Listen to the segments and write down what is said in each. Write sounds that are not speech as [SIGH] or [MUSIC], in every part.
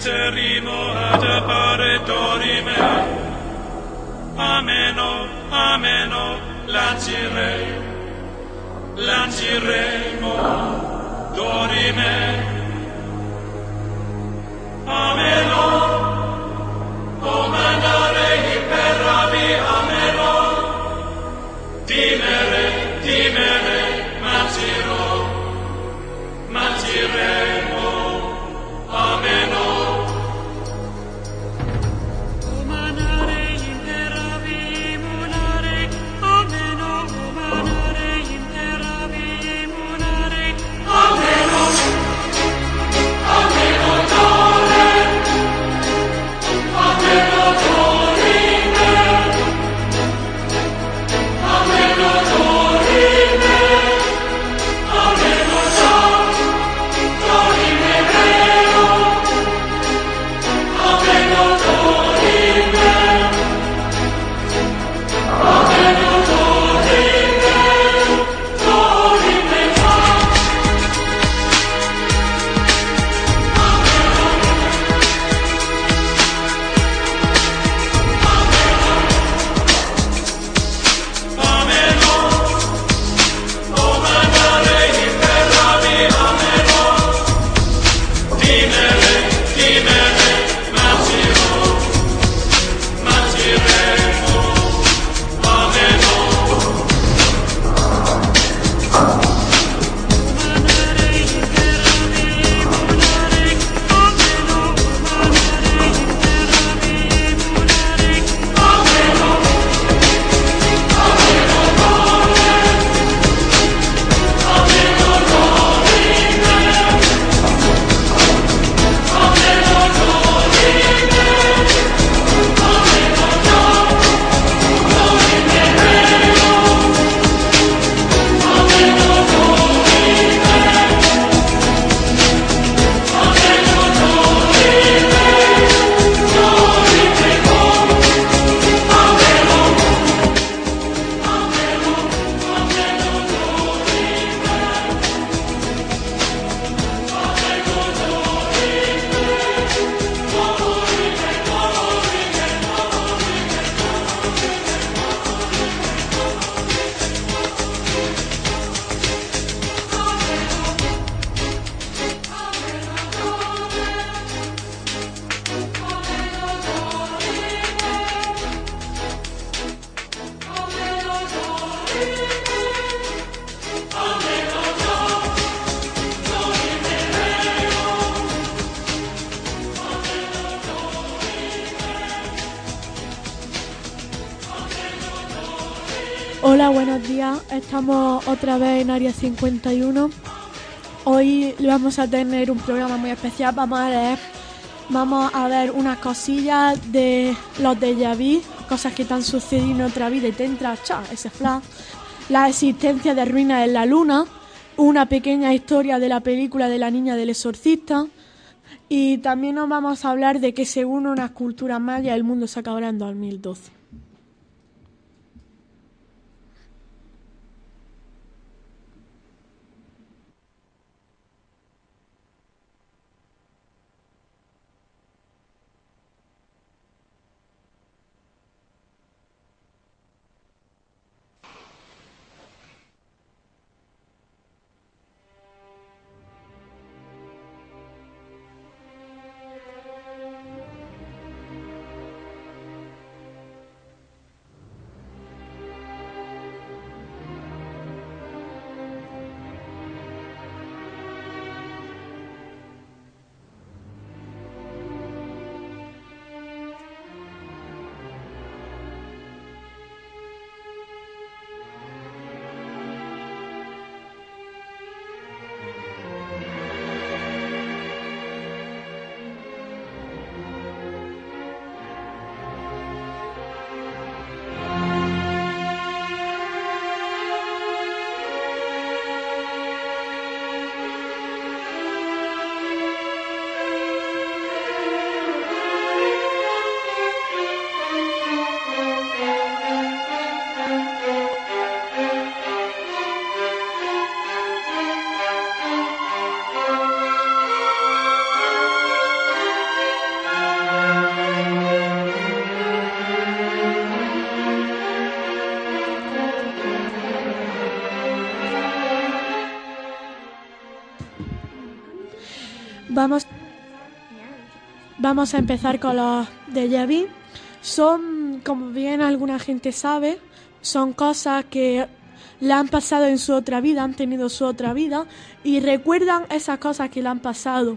sincerimo ad apparatori mea. Ameno, ameno, lancirei, lanciremo, dorime. Ameno, comandarei per rabi, ameno, timere, timere, mancirò, mancirei. 51. Hoy vamos a tener un programa muy especial. Vamos a leer, vamos a ver unas cosillas de los de vu, cosas que te han sucedido en otra vida y te entra cha, ese flash. La existencia de ruinas en la luna, una pequeña historia de la película de la niña del exorcista. Y también nos vamos a hablar de que según unas culturas mayas el mundo se acabará en 2012. Vamos a empezar con los déjà vu. Son, como bien alguna gente sabe, son cosas que le han pasado en su otra vida, han tenido su otra vida y recuerdan esas cosas que le han pasado.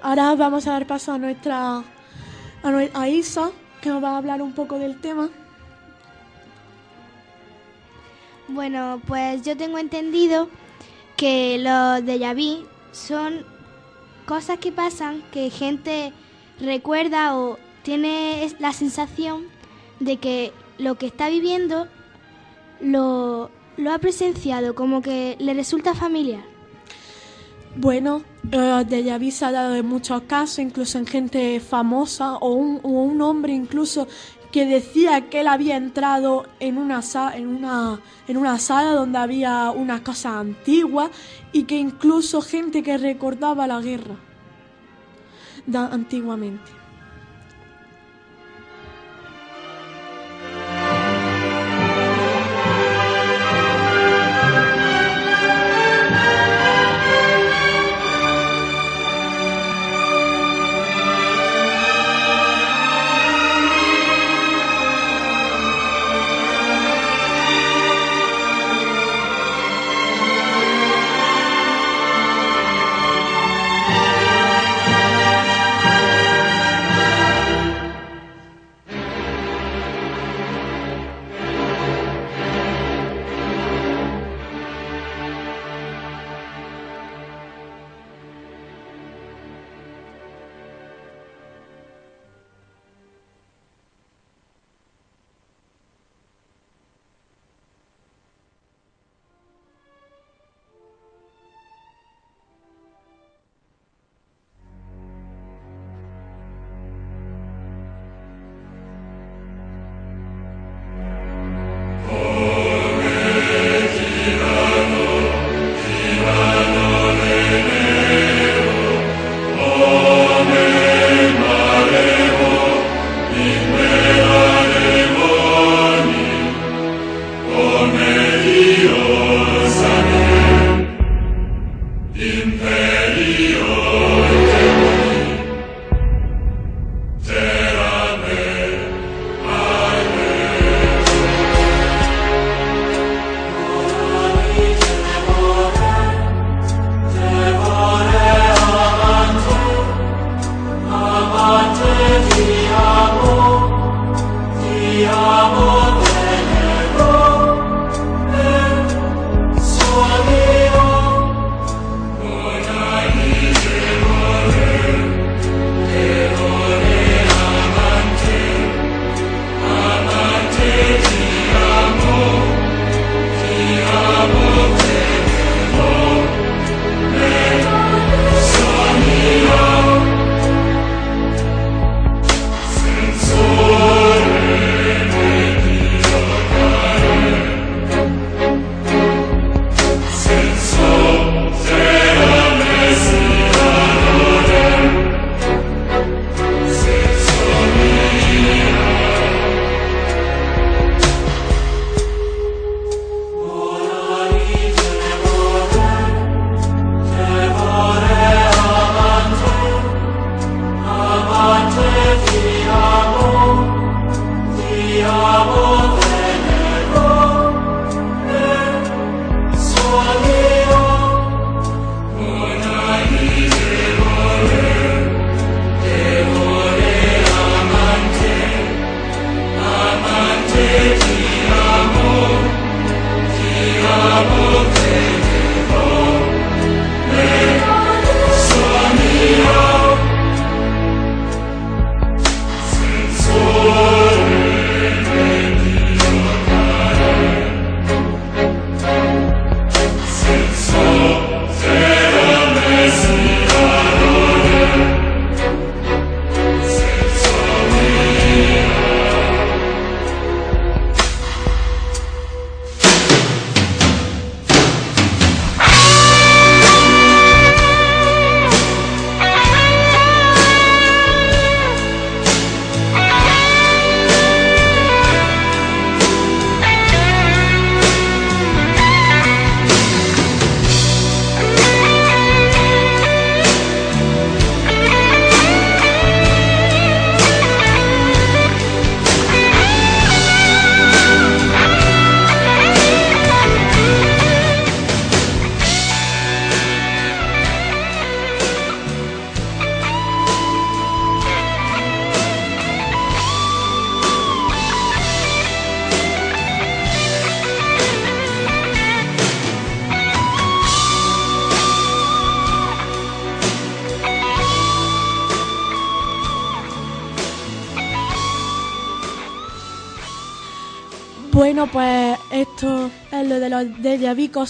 Ahora vamos a dar paso a nuestra a, Isa, que nos va a hablar un poco del tema. Bueno, pues yo tengo entendido que los déjà vu son cosas que pasan que gente recuerda o tiene la sensación de que lo que está viviendo lo, lo ha presenciado, como que le resulta familiar. Bueno, eh, déjà vu se ha dado en muchos casos, incluso en gente famosa o un hombre incluso que decía que él había entrado en una, en una, en una sala donde había una cosa antigua y que incluso gente que recordaba la guerra da- antiguamente.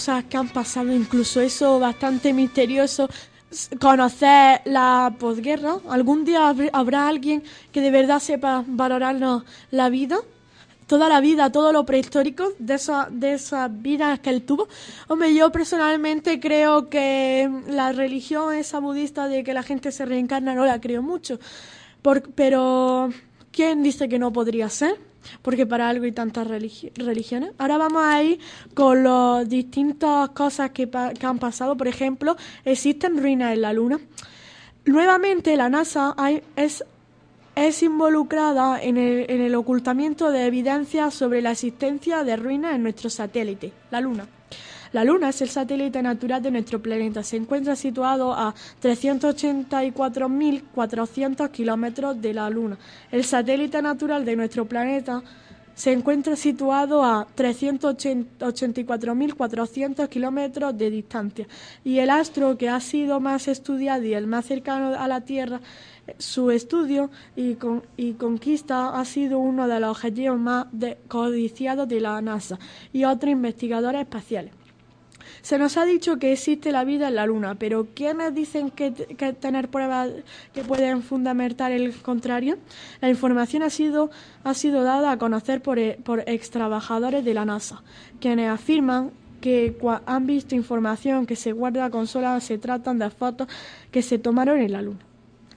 Cosas que han pasado, incluso eso bastante misterioso. Conocer la posguerra. ¿Algún día habr- habrá alguien que de verdad sepa valorarnos la vida? Toda la vida, todo lo prehistórico de, esa, de esas vidas que él tuvo. Hombre, yo personalmente creo que la religión esa budista de que la gente se reencarna no la creo mucho. Pero, ¿quién dice que no podría ser? Porque para algo hay tantas religi- religiones. Ahora vamos a ir con las distintas cosas que, han pasado. Por ejemplo, existen ruinas en la Luna. Nuevamente, la NASA es involucrada en el, en el ocultamiento de evidencias sobre la existencia de ruinas en nuestro satélite, la Luna. La Luna es el satélite natural de nuestro planeta. Se encuentra situado a 384.400 kilómetros de la Luna. El satélite natural de nuestro planeta se encuentra situado a 384.400 kilómetros de distancia. Y el astro que ha sido más estudiado y el más cercano a la Tierra, su estudio y, con- y conquista ha sido uno de los objetivos más codiciados de la NASA y otros investigadores espaciales. Se nos ha dicho que existe la vida en la Luna, pero ¿quiénes dicen que, tener pruebas que pueden fundamentar el contrario? La información ha sido, ha sido dada a conocer por, e- por ex trabajadores de la NASA, quienes afirman que han visto información que se guarda con sola se tratan de fotos que se tomaron en la Luna.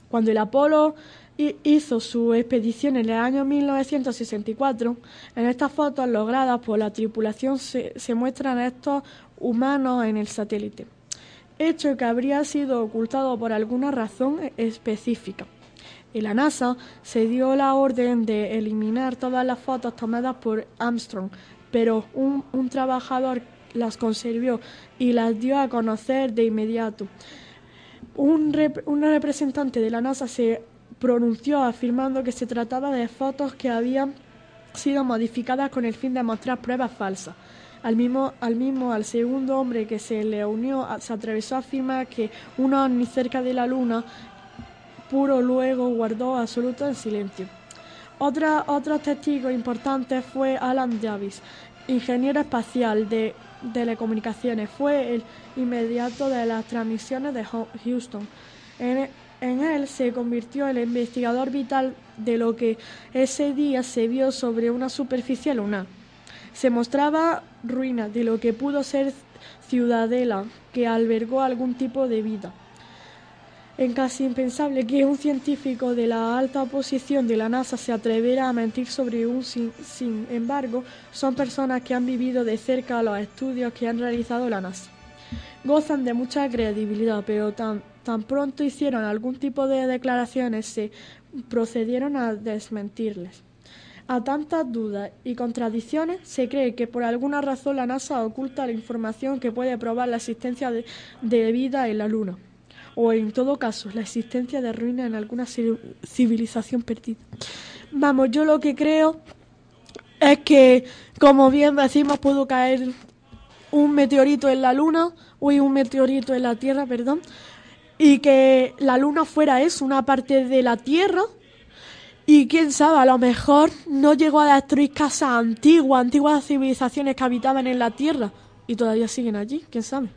Cuando el Apolo hi- hizo su expedición en el año 1964, en estas fotos logradas por la tripulación se, se muestran estos humanos en el satélite, hecho que habría sido ocultado por alguna razón e- específica. En la NASA se dio la orden de eliminar todas las fotos tomadas por Armstrong, pero un, trabajador las conservó y las dio a conocer de inmediato. Un, un representante de la NASA se pronunció afirmando que se trataba de fotos que habían sido modificadas con el fin de mostrar pruebas falsas. Al mismo, al mismo, al segundo hombre que se le unió, se atravesó a afirmar que un ovni cerca de la luna puro luego guardó absoluto en silencio. Otra, otro testigo importante fue Alan Davis, ingeniero espacial de telecomunicaciones. Fue el inmediato de las transmisiones de Ho- Houston. En, en él se convirtió el investigador vital de lo que ese día se vio sobre una superficie lunar. Se mostraba ruinas de lo que pudo ser ciudadela que albergó algún tipo de vida. Es casi impensable que un científico de la alta posición de la NASA se atreviera a mentir sobre un sin, sin embargo, son personas que han vivido de cerca los estudios que han realizado la NASA. Gozan de mucha credibilidad, pero tan, tan pronto hicieron algún tipo de declaraciones se procedieron a desmentirles. A tantas dudas y contradicciones, se cree que por alguna razón la NASA oculta la información que puede probar la existencia de, vida en la Luna, o en todo caso, la existencia de ruinas en alguna ci- civilización perdida. Vamos, yo lo que creo es que, como bien decimos, pudo caer un meteorito en la Luna, o un meteorito en la Tierra, perdón, y que la Luna fuera eso, una parte de la Tierra, y quién sabe, a lo mejor no llegó a destruir casas antiguas, antiguas civilizaciones que habitaban en la Tierra y todavía siguen allí, quién sabe.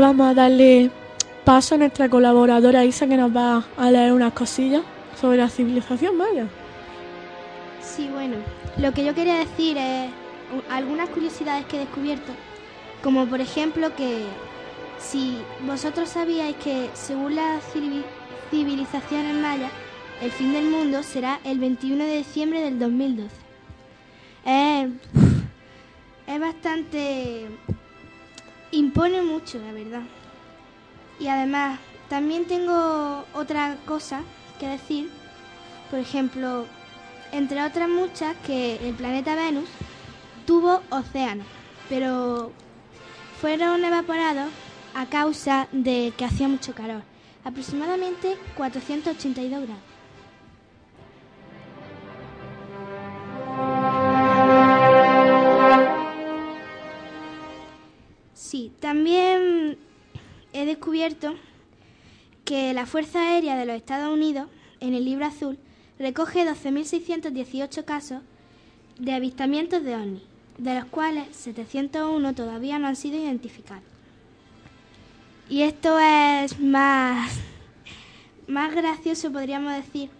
Vamos a darle paso a nuestra colaboradora Isa que nos va a leer unas cosillas sobre la civilización maya. Sí, bueno, lo que yo quería decir es algunas curiosidades que he descubierto, como por ejemplo que si vosotros sabíais que según las civi- civilizaciones mayas, el fin del mundo será el 21 de diciembre del 2012. Es, es bastante... impone mucho, la verdad. Y además, también tengo otra cosa que decir. Por ejemplo, entre otras muchas, que el planeta Venus tuvo océanos, pero fueron evaporados a causa de que hacía mucho calor, aproximadamente 482 grados. También he descubierto que la Fuerza Aérea de los Estados Unidos, en el libro azul, recoge 12.618 casos de avistamientos de ovnis, de los cuales 701 todavía no han sido identificados. Y esto es más, más gracioso, podríamos decir,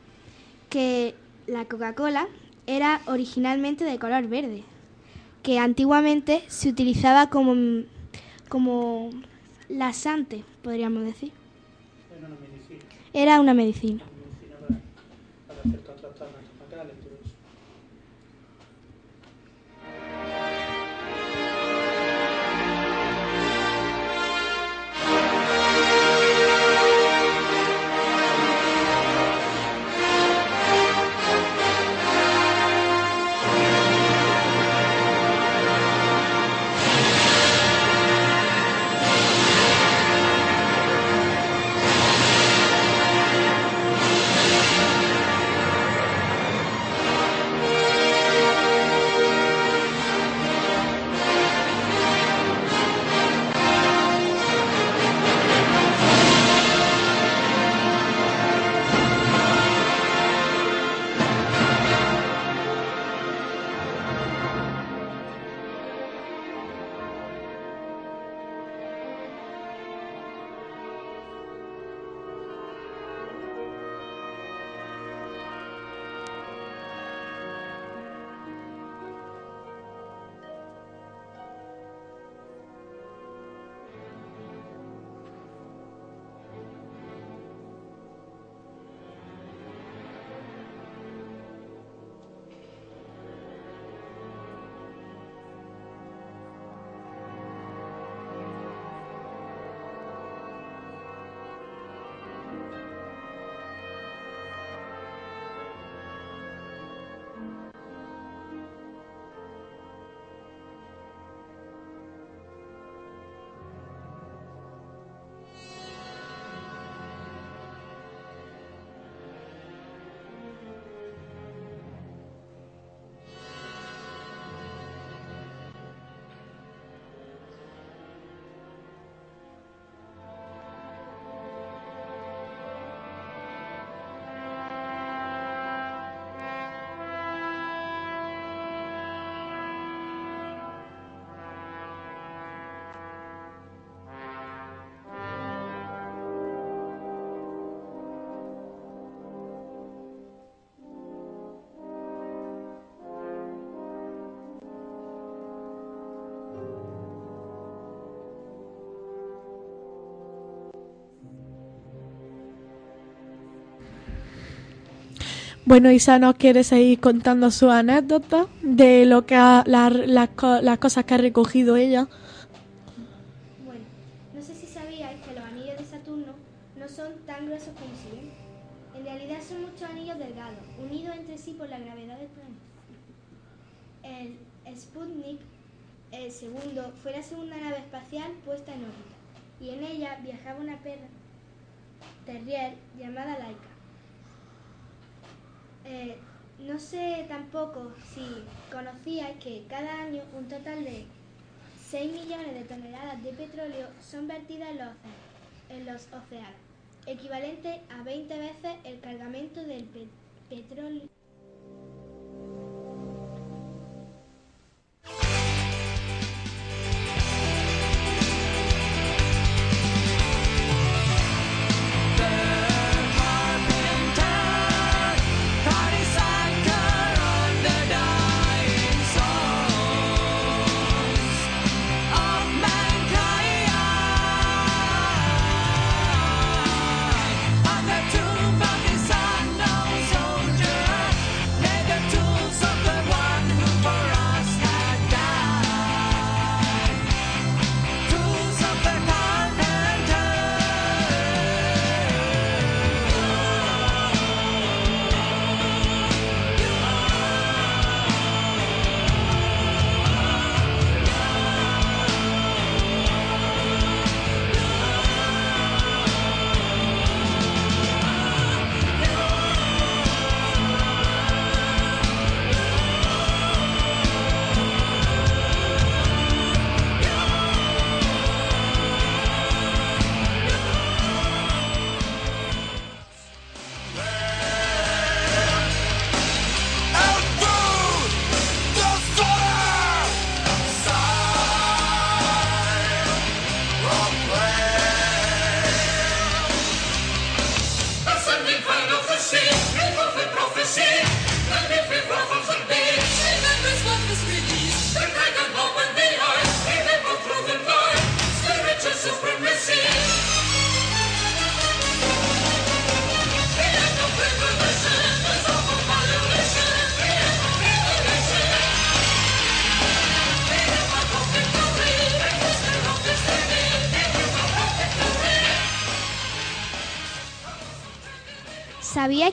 que la Coca-Cola era originalmente de color verde, que antiguamente se utilizaba como, como laxante, podríamos decir. Era una medicina, Bueno, Isa nos quiere seguir contando su anécdota de lo que ha- las cosas que ha recogido ella. Bueno, no sé si sabíais que los anillos de Saturno no son tan gruesos como se ven. En realidad son muchos anillos delgados, unidos entre sí por la gravedad del planeta. El Sputnik, el segundo, fue la segunda nave espacial puesta en órbita, y en ella viajaba una perra terrier llamada Laika. Eh, no sé tampoco si conocíais que cada año un total de 6 millones de toneladas de petróleo son vertidas en los, océanos, en los océanos, equivalente a 20 veces el cargamento del pe- petróleo.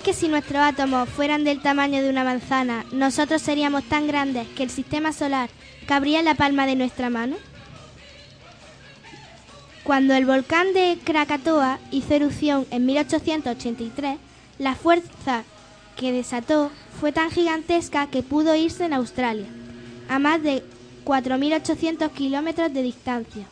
Que si nuestros átomos fueran del tamaño de una manzana, nosotros seríamos tan grandes que el sistema solar cabría en la palma de nuestra mano? Cuando el volcán de Krakatoa hizo erupción en 1883, la fuerza que desató fue tan gigantesca que pudo irse en Australia, a más de 4.800 kilómetros de distancia.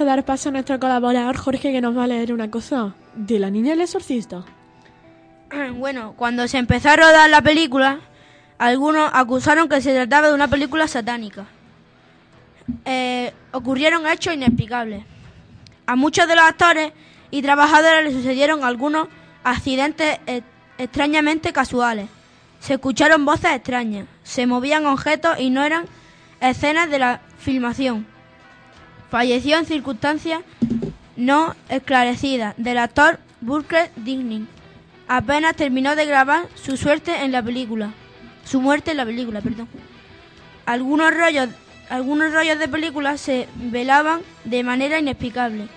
A dar paso a nuestro colaborador Jorge que nos va a leer una cosa de la niña del exorcista. [CLEARS THROAT] Bueno, cuando se empezó a rodar la película, algunos acusaron que se trataba de una película satánica. Eh, ocurrieron hechos inexplicables. A muchos de los actores y trabajadores les sucedieron algunos accidentes eh, extrañamente casuales. Se escucharon voces extrañas, se movían objetos y no eran escenas de la filmación. Falleció en circunstancias no esclarecidas del actor Burke Digning. Apenas terminó de grabar su suerte en la película. Su muerte en la película, perdón. Algunos rollos, algunos de película se velaban de manera inexplicable.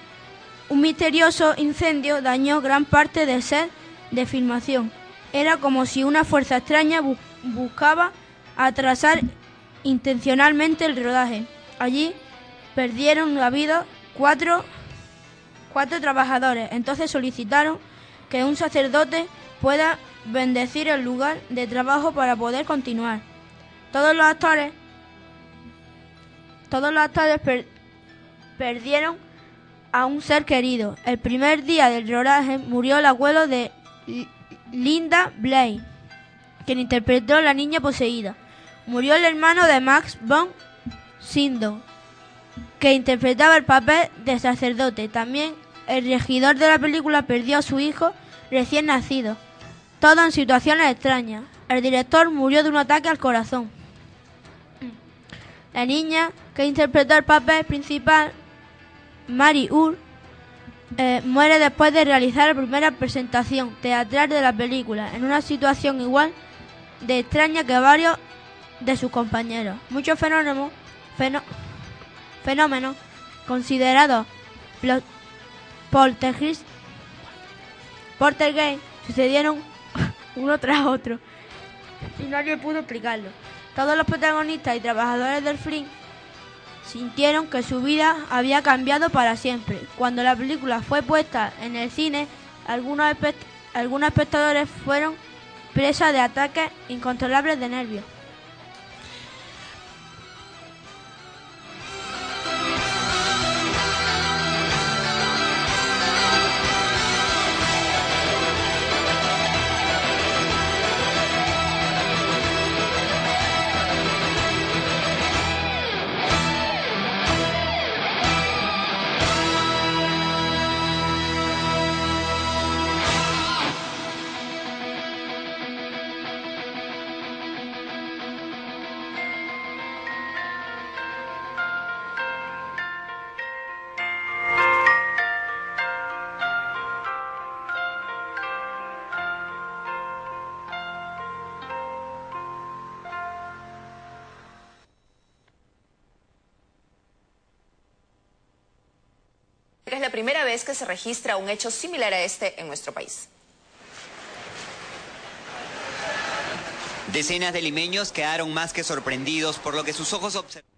Un misterioso incendio dañó gran parte del set de filmación. Era como si una fuerza extraña bu- buscaba atrasar intencionalmente el rodaje. Allí perdieron la vida cuatro, cuatro trabajadores. Entonces solicitaron que un sacerdote pueda bendecir el lugar de trabajo para poder continuar. Todos los actores, todos los actores per- perdieron a un ser querido. El primer día del rodaje murió el abuelo de Linda Blake, quien interpretó a la niña poseída. Murió el hermano de Max von Sydow, que interpretaba el papel de sacerdote. También el regidor de la película perdió a su hijo recién nacido. Todo en situaciones extrañas. El director murió de un ataque al corazón. La niña que interpretó el papel principal, Mary Ur, eh, muere después de realizar la primera presentación teatral de la película, en una situación igual de extraña que varios de sus compañeros. Muchos fenómenos, fenó- fenómenos considerados plo- poltergeist, poltergeist sucedieron [LAUGHS] uno tras otro y nadie pudo explicarlo. Todos los protagonistas y trabajadores del film sintieron que su vida había cambiado para siempre. Cuando la película fue puesta en el cine, algunos, espe- algunos espectadores fueron presa de ataques incontrolables de nervios. Primera vez que se registra un hecho similar a este en nuestro país. Decenas de limeños quedaron más que sorprendidos por lo que sus ojos observaron.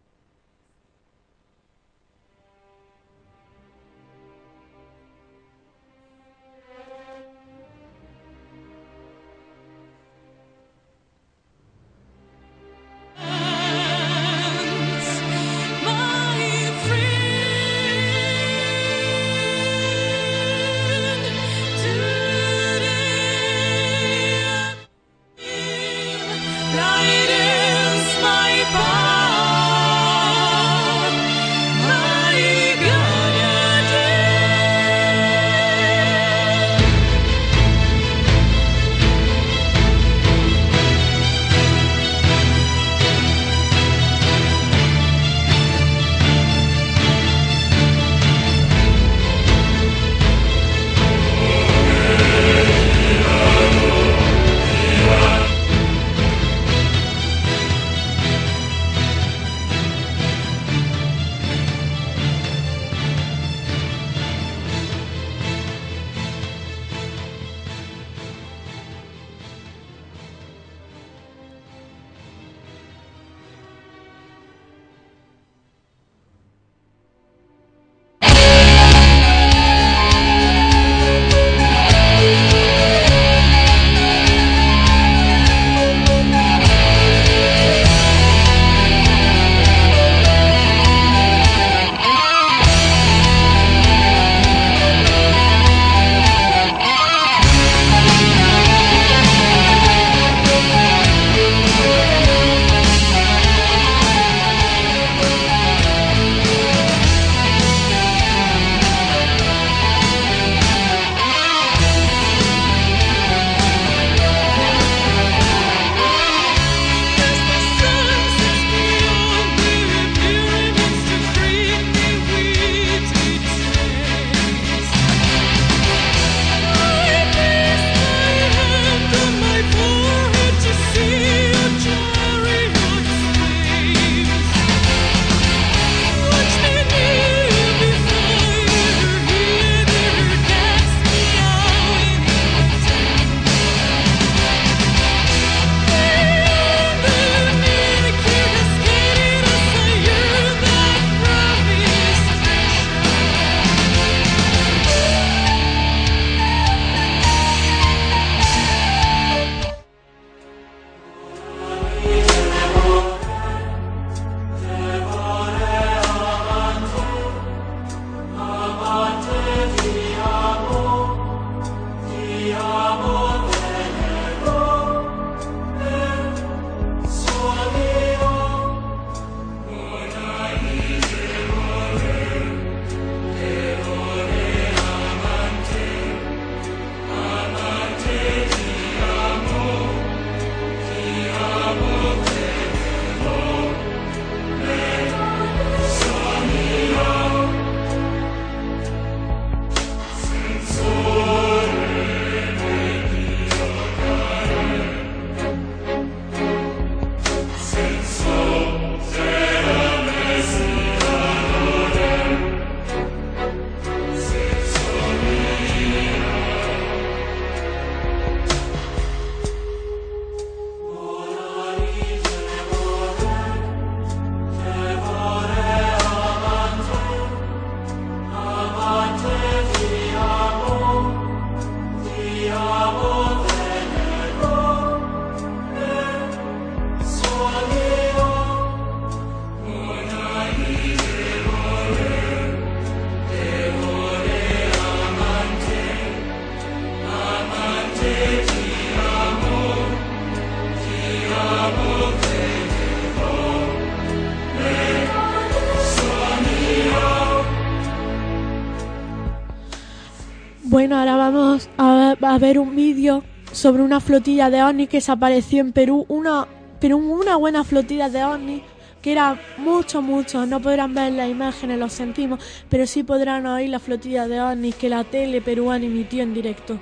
Sobre una flotilla de ovnis que se apareció en Perú. Una, pero una buena flotilla de ovnis que era mucho, mucho. No podrán ver las imágenes, lo sentimos, pero sí podrán oír la flotilla de ovnis que la tele peruana emitió en directo.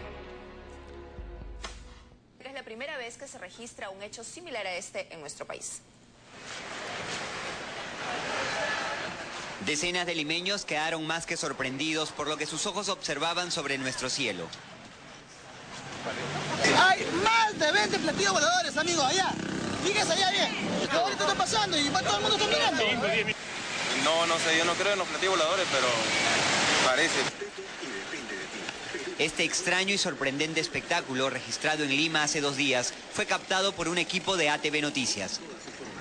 Es la primera vez que se registra un hecho similar a este en nuestro país. Decenas de limeños quedaron más que sorprendidos por lo que sus ojos observaban sobre nuestro cielo. Hay más de 20 platillos voladores, amigos, allá. Fíjese allá bien. Que ahorita está pasando y va todo el mundo está mirando. No, no sé, yo no creo en los platillos voladores, pero parece. Este extraño y sorprendente espectáculo, registrado en Lima hace dos días, fue captado por un equipo de ATV Noticias.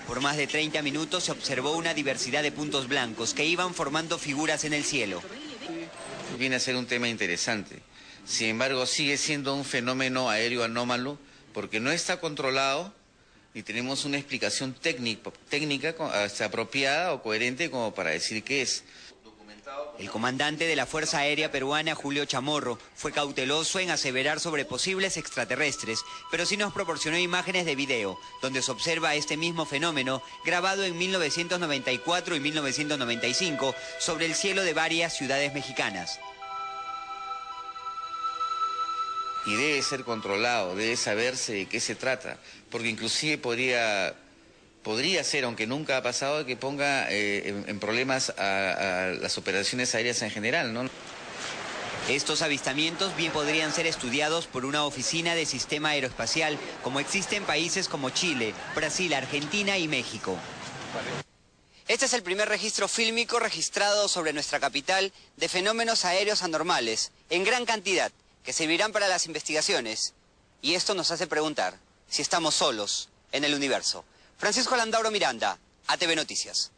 Por más de 30 minutos se observó una diversidad de puntos blancos que iban formando figuras en el cielo. Viene a ser un tema interesante. Sin embargo, sigue siendo un fenómeno aéreo anómalo porque no está controlado ni tenemos una explicación técnica, técnica co- hasta apropiada o coherente como para decir qué es. El comandante de la Fuerza Aérea Peruana, Julio Chamorro, fue cauteloso en aseverar sobre posibles extraterrestres, pero sí nos proporcionó imágenes de video, donde se observa este mismo fenómeno grabado en 1994 y 1995 sobre el cielo de varias ciudades mexicanas. Y debe ser controlado, debe saberse de qué se trata, porque inclusive podría, podría ser, aunque nunca ha pasado, que ponga eh, en, problemas a, a las operaciones aéreas en general, ¿no? Estos avistamientos bien podrían ser estudiados por una oficina de sistema aeroespacial, como existe en países como Chile, Brasil, Argentina y México. Este es el primer registro fílmico registrado sobre nuestra capital de fenómenos aéreos anormales, en gran cantidad, que servirán para las investigaciones. Y esto nos hace preguntar si estamos solos en el universo. Francisco Landauro Miranda, ATV Noticias.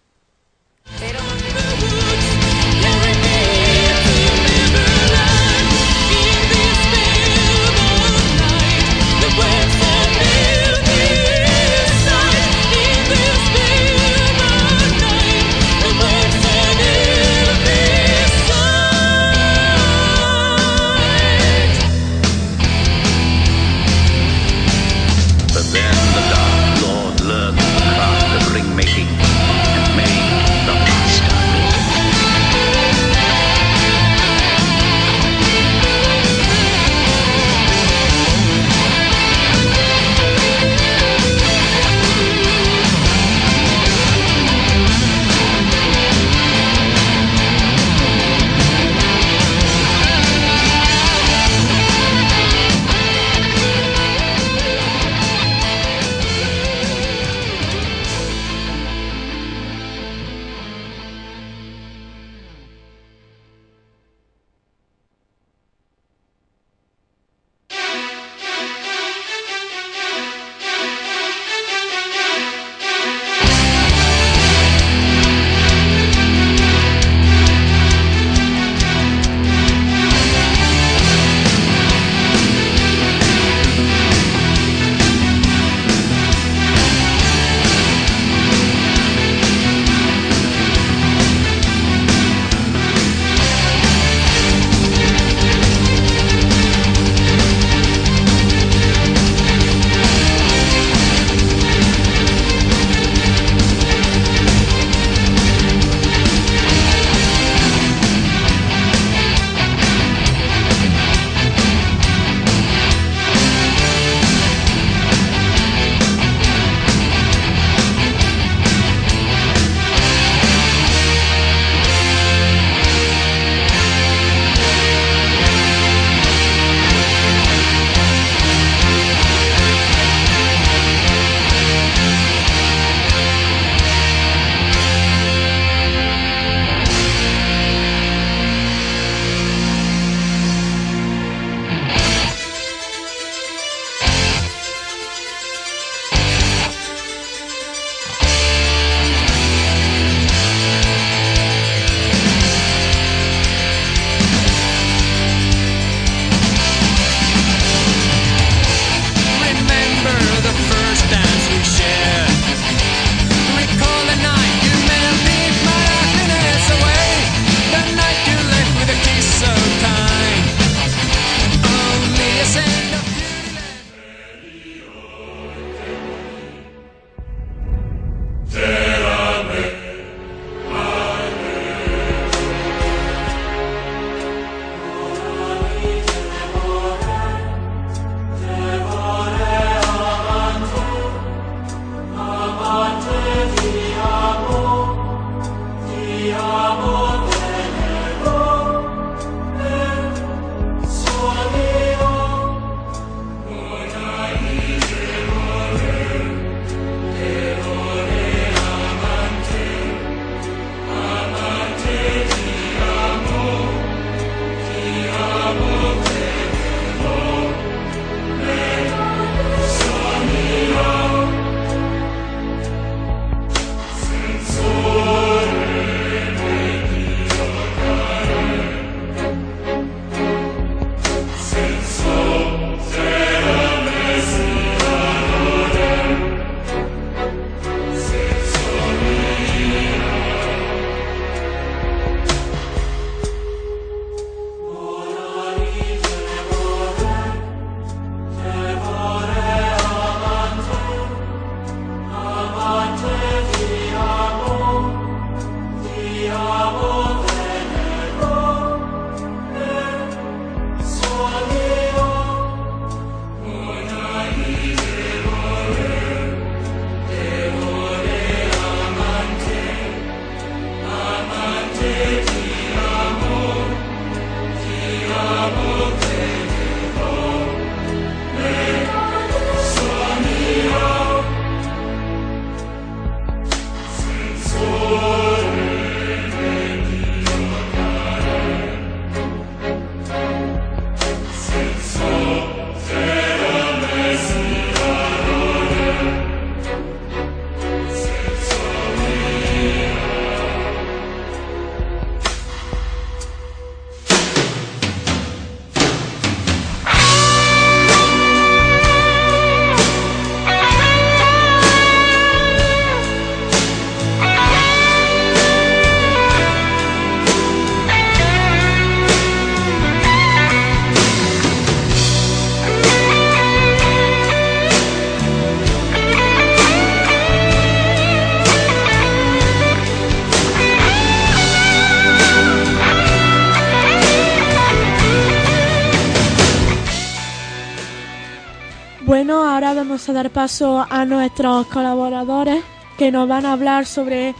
Vamos a dar paso a nuestros colaboradores que nos van a hablar sobre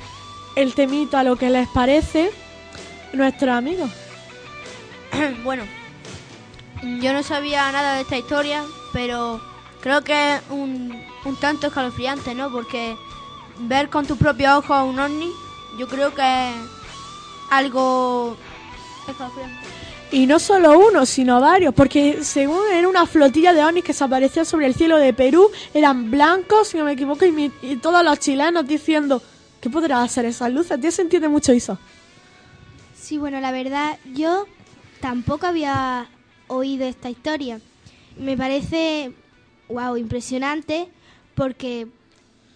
el temito a lo que les parece nuestros amigos. [CLEARS THROAT] bueno, yo no sabía nada de esta historia, pero creo que es un, un tanto escalofriante, ¿no? Porque ver con tus propios ojos a un ovni, yo creo que es algo escalofriante. Y no solo uno, sino varios, porque según era una flotilla de ovnis que se sobre el cielo de Perú, eran blancos, si no me equivoco, y, mi- y todos los chilenos diciendo, ¿qué podrá hacer esas luces? ¿Te se entiende mucho eso? Sí, bueno, la verdad, yo tampoco había oído esta historia. Me parece, wow, impresionante porque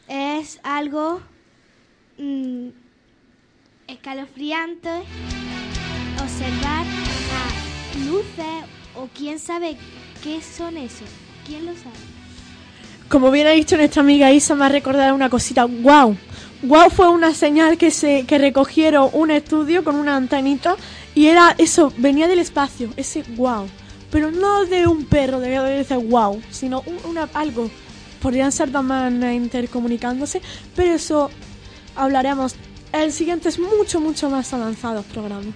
es algo mm, escalofriante observar luces o quién sabe qué son esos. ¿Quién lo sabe? Como bien ha dicho nuestra amiga Isa, me ha recordado una cosita. ¡Wow! ¡Wow! Fue una señal que se que recogieron un estudio con una antenita y era eso, venía del espacio, ese wow. Pero no de un perro, de decir wow, sino un- una, algo. Podrían ser manas intercomunicándose, pero eso hablaremos. El siguiente es mucho, mucho más avanzado programa.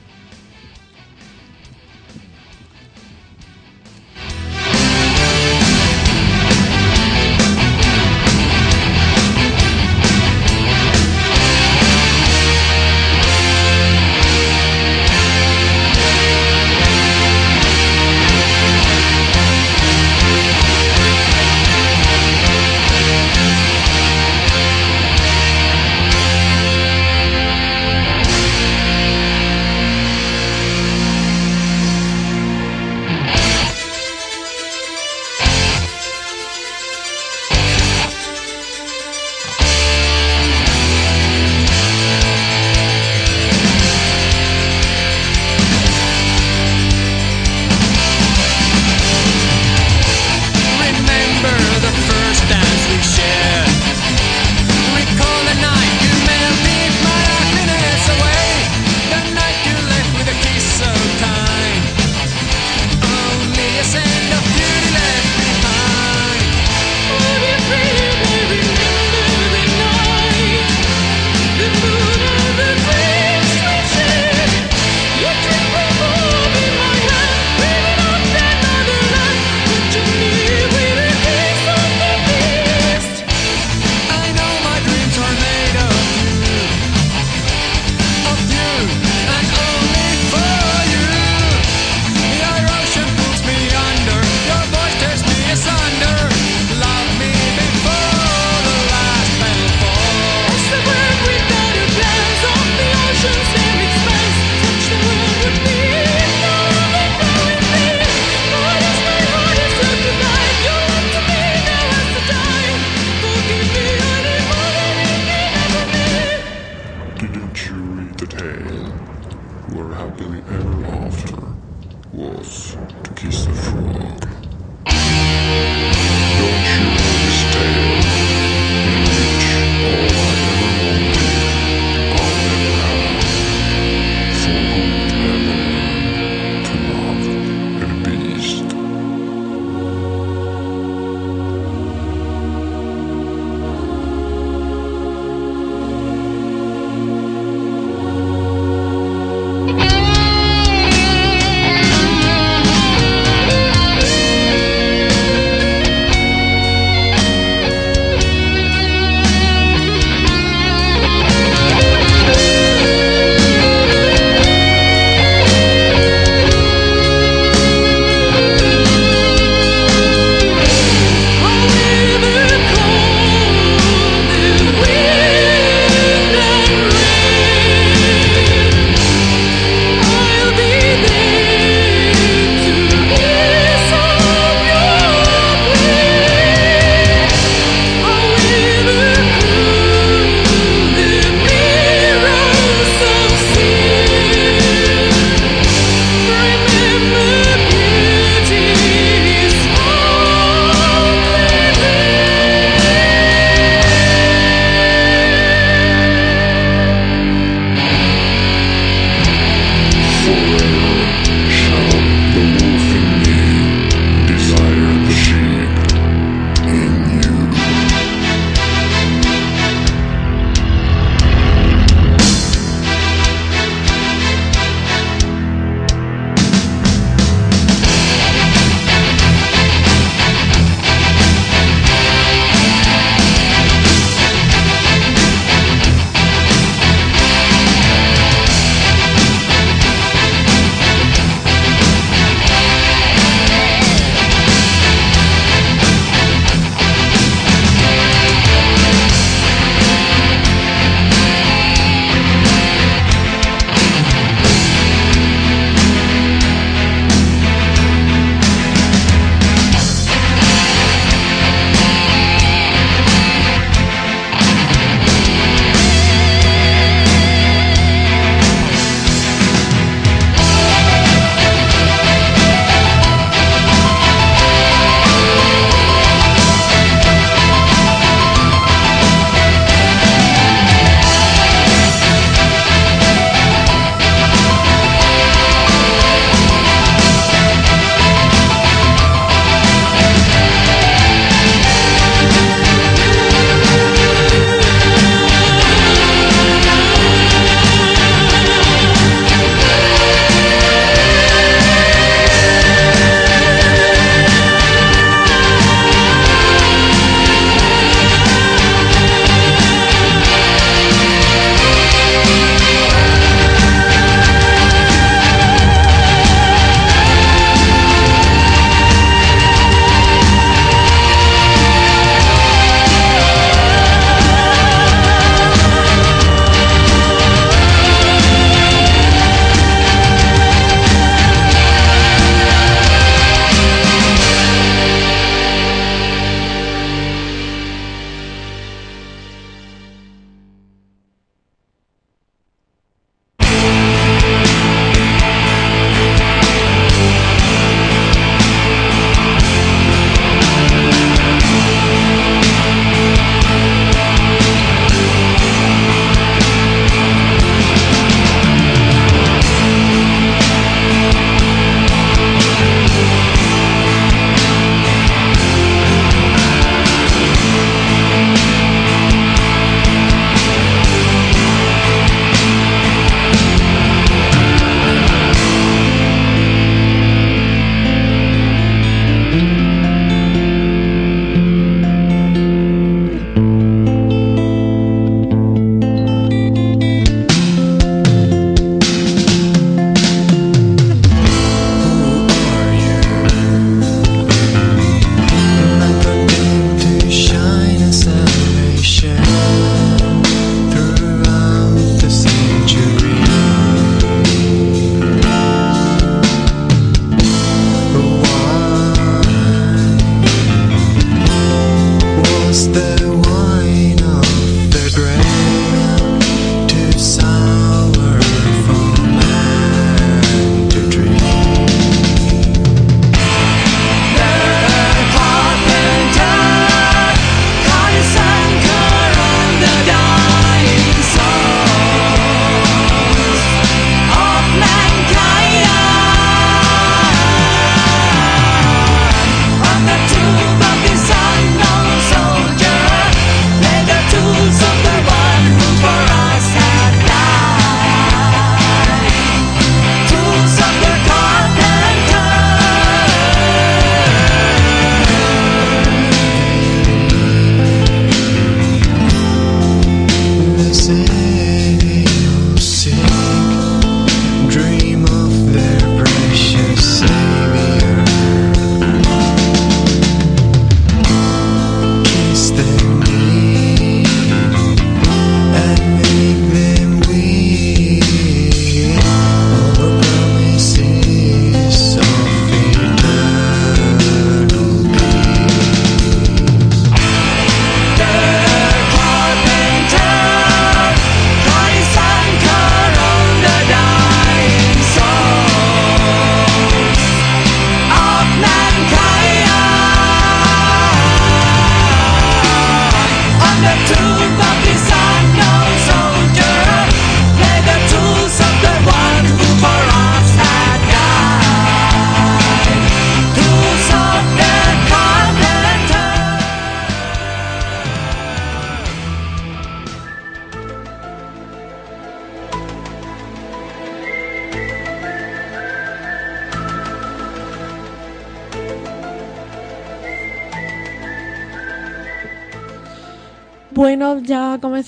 and Jury the Tale, where happily ever after was to kiss the frog. Don't you know this tale in which all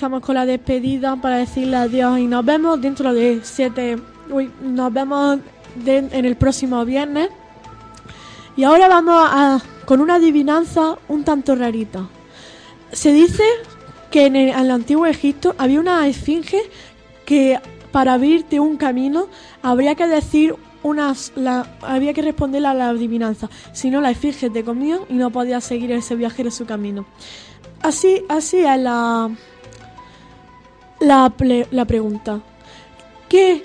ya comenzamos con la despedida para decirle adiós y nos vemos dentro de siete. Uy, nos vemos en el próximo viernes. Y ahora vamos a con una adivinanza un tanto rarita. Se dice que en el, antiguo Egipto había una esfinge que para abrirte un camino habría que decir unas había que responderle a la adivinanza. Si no, la esfinge te comía y no podías seguir ese viajero su camino. Así, así es la, la, la pregunta. ¿Qué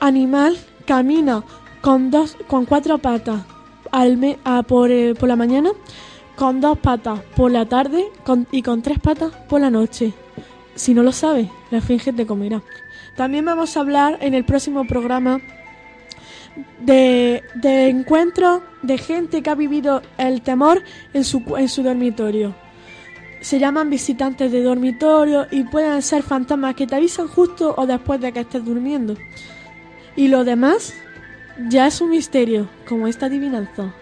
animal camina con dos, con cuatro patas al me- a por, eh, por la mañana, con dos patas por la tarde con- y con tres patas por la noche? Si no lo sabes, la esfinge te comerá. También vamos a hablar en el próximo programa de, de encuentros de gente que ha vivido el temor en su, en su dormitorio. Se llaman visitantes de dormitorio y pueden ser fantasmas que te avisan justo o después de que estés durmiendo. Y lo demás ya es un misterio, como esta adivinanza.